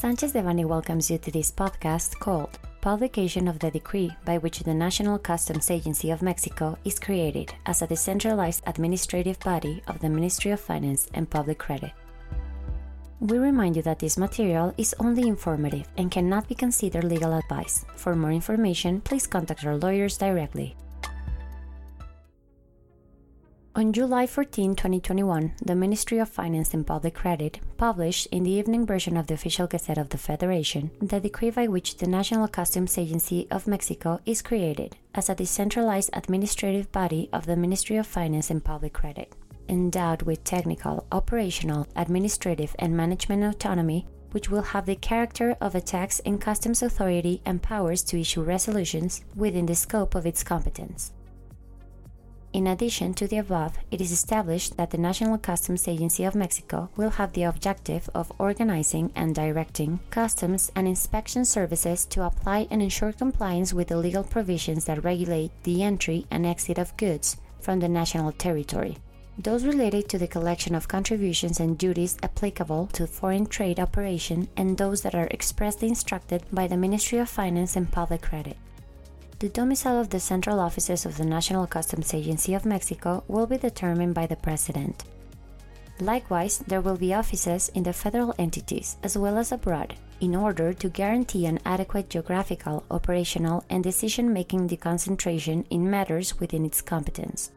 Sanchez Devanny welcomes you to this podcast called Publication of the Decree by which the National Customs Agency of Mexico is created as a decentralized administrative body of the Ministry of Finance and Public Credit. We remind you that this material is only informative and cannot be considered legal advice. For more information, please contact our lawyers directly. On July 14, 2021, the Ministry of Finance and Public Credit published in the evening version of the official Gazette of the Federation the decree by which the National Customs Agency of Mexico is created as a decentralized administrative body of the Ministry of Finance and Public Credit, endowed with technical, operational, administrative, and management autonomy, which will have the character of a tax and customs authority and powers to issue resolutions within the scope of its competence. In addition to the above, it is established that the National Customs Agency of Mexico will have the objective of organizing and directing customs and inspection services to apply and ensure compliance with the legal provisions that regulate the entry and exit of goods from the national territory. Those related to the collection of contributions and duties applicable to foreign trade operation and those that are expressly instructed by the Ministry of Finance and Public Credit. The domicile of the central offices of the National Customs Agency of Mexico will be determined by the President. Likewise, there will be offices in the federal entities as well as abroad in order to guarantee an adequate geographical, operational, and decision making deconcentration in matters within its competence.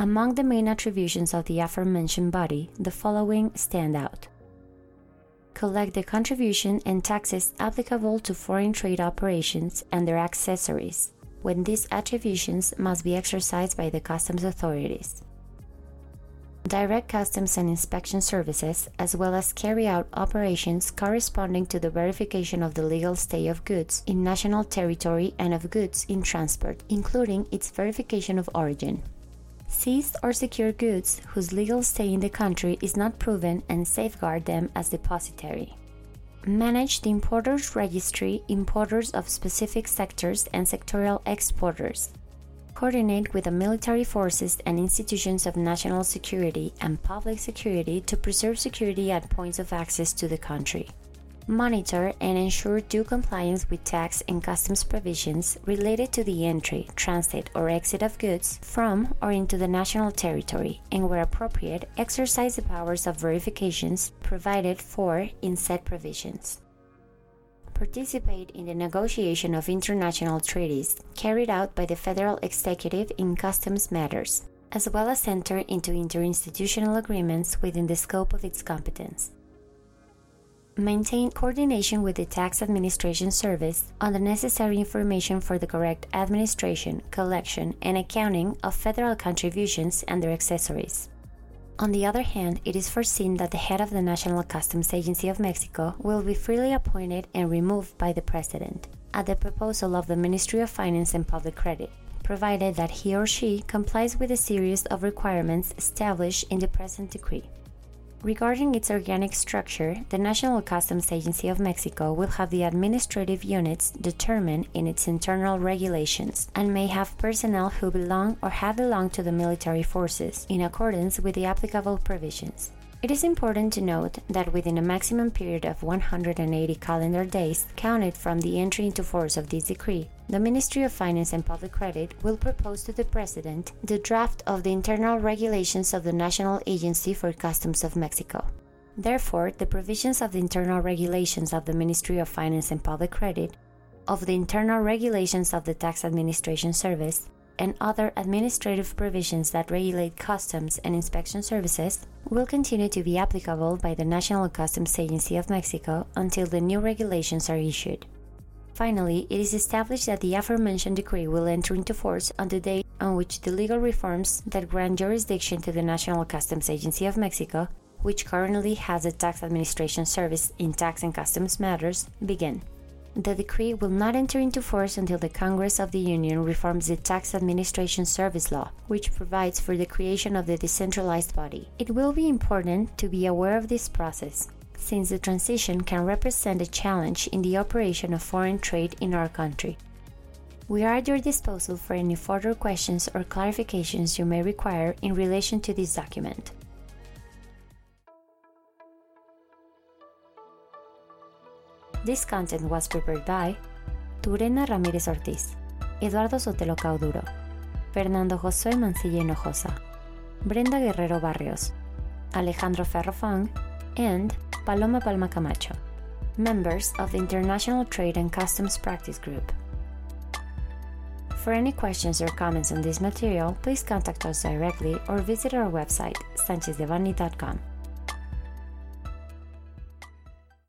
Among the main attributions of the aforementioned body, the following stand out collect the contribution and taxes applicable to foreign trade operations and their accessories, when these attributions must be exercised by the customs authorities. Direct customs and inspection services, as well as carry out operations corresponding to the verification of the legal stay of goods in national territory and of goods in transport, including its verification of origin. Seized or secured goods whose legal stay in the country is not proven and safeguard them as depositary manage the importers registry, importers of specific sectors, and sectorial exporters. Coordinate with the military forces and institutions of national security and public security to preserve security at points of access to the country monitor and ensure due compliance with tax and customs provisions related to the entry, transit, or exit of goods from or into the national territory, and where appropriate, exercise the powers of verifications provided for in said provisions. Participate in the negotiation of international treaties carried out by the federal executive in customs matters, as well as enter into interinstitutional agreements within the scope of its competence maintain coordination with the Tax Administration Service on the necessary information for the correct administration, collection, and accounting of federal contributions and their accessories. On the other hand, it is foreseen that the head of the National Customs Agency of Mexico will be freely appointed and removed by the President at the proposal of the Ministry of Finance and Public Credit, provided that he or she complies with a series of requirements established in the present decree. Regarding its organic structure, the National Customs Agency of Mexico will have the administrative units determined in its internal regulations and may have personnel who belong or have belonged to the military forces in accordance with the applicable provisions. It is important to note that within a maximum period of 180 calendar days counted from the entry into force of this decree, the Ministry of Finance and Public Credit will propose to the President the draft of the internal regulations of the National Agency for Customs of Mexico. Therefore, the provisions of the internal regulations of the Ministry of Finance and Public Credit, of the internal regulations of the Tax Administration Service, and other administrative provisions that regulate customs and inspection services will continue to be applicable by the National Customs Agency of Mexico until the new regulations are issued. Finally, it is established that the aforementioned decree will enter into force on the day on which the legal reforms that grant jurisdiction to the National Customs Agency of Mexico, which currently has a tax administration service in tax and customs matters, begin. The decree will not enter into force until the Congress of the Union reforms the Tax Administration Service Law, which provides for the creation of the decentralized body. It will be important to be aware of this process, since the transition can represent a challenge in the operation of foreign trade in our country. We are at your disposal for any further questions or clarifications you may require in relation to this document. This content was prepared by Turena Ramírez Ortiz, Eduardo Sotelo Cauduro, Fernando José Mancilla Hinojosa, Brenda Guerrero Barrios, Alejandro Ferrofang, and Paloma Palma Camacho, members of the International Trade and Customs Practice Group. For any questions or comments on this material, please contact us directly or visit our website, sanchezdevanny.com.